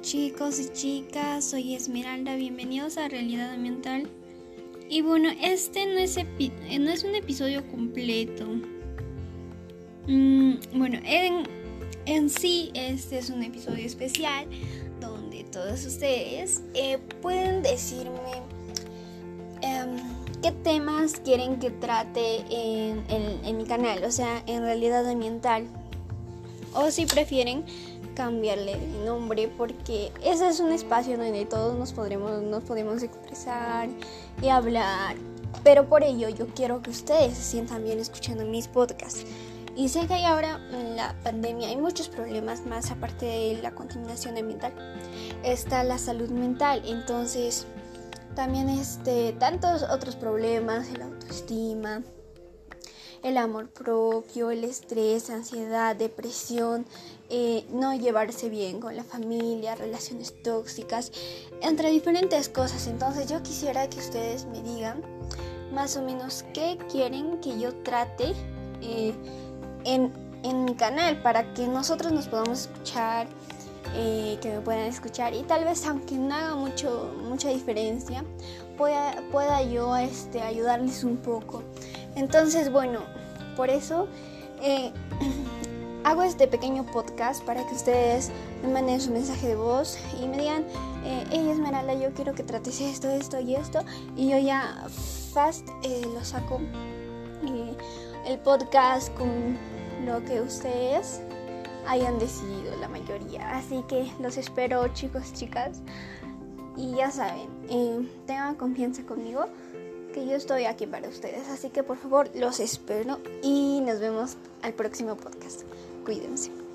chicos y chicas, soy Esmeralda, bienvenidos a Realidad Ambiental. Y bueno, este no es, no es un episodio completo. Mm, bueno, en, en, sí este es un episodio especial donde todos ustedes eh, pueden decirme em, qué temas quieren que trate en, en mi canal, o sea, en Realidad Ambiental. O si prefieren cambiarle de nombre porque ese es un espacio donde todos nos podremos, nos podemos expresar y hablar. Pero por ello yo quiero que ustedes se sientan bien escuchando mis podcasts. Y sé que ahora en la pandemia hay muchos problemas más aparte de la contaminación ambiental. Está la salud mental, entonces también este, tantos otros problemas, el autoestima, el amor propio, el estrés, ansiedad, depresión, eh, no llevarse bien con la familia, relaciones tóxicas, entre diferentes cosas. Entonces yo quisiera que ustedes me digan más o menos qué quieren que yo trate eh, en, en, mi canal para que nosotros nos podamos escuchar. Eh, que me puedan escuchar y tal vez aunque no haga mucho, mucha diferencia pueda, pueda yo este, ayudarles un poco entonces bueno por eso eh, hago este pequeño podcast para que ustedes me manden su mensaje de voz y me digan, eh, hey Esmeralda, yo quiero que trates esto, esto y esto. Y yo ya fast eh, lo saco el podcast con lo que ustedes hayan decidido, la mayoría. Así que los espero chicos, chicas. Y ya saben, tengan confianza conmigo yo estoy aquí para ustedes. Así que por favor los espero y nos vemos al próximo podcast. Cuídense.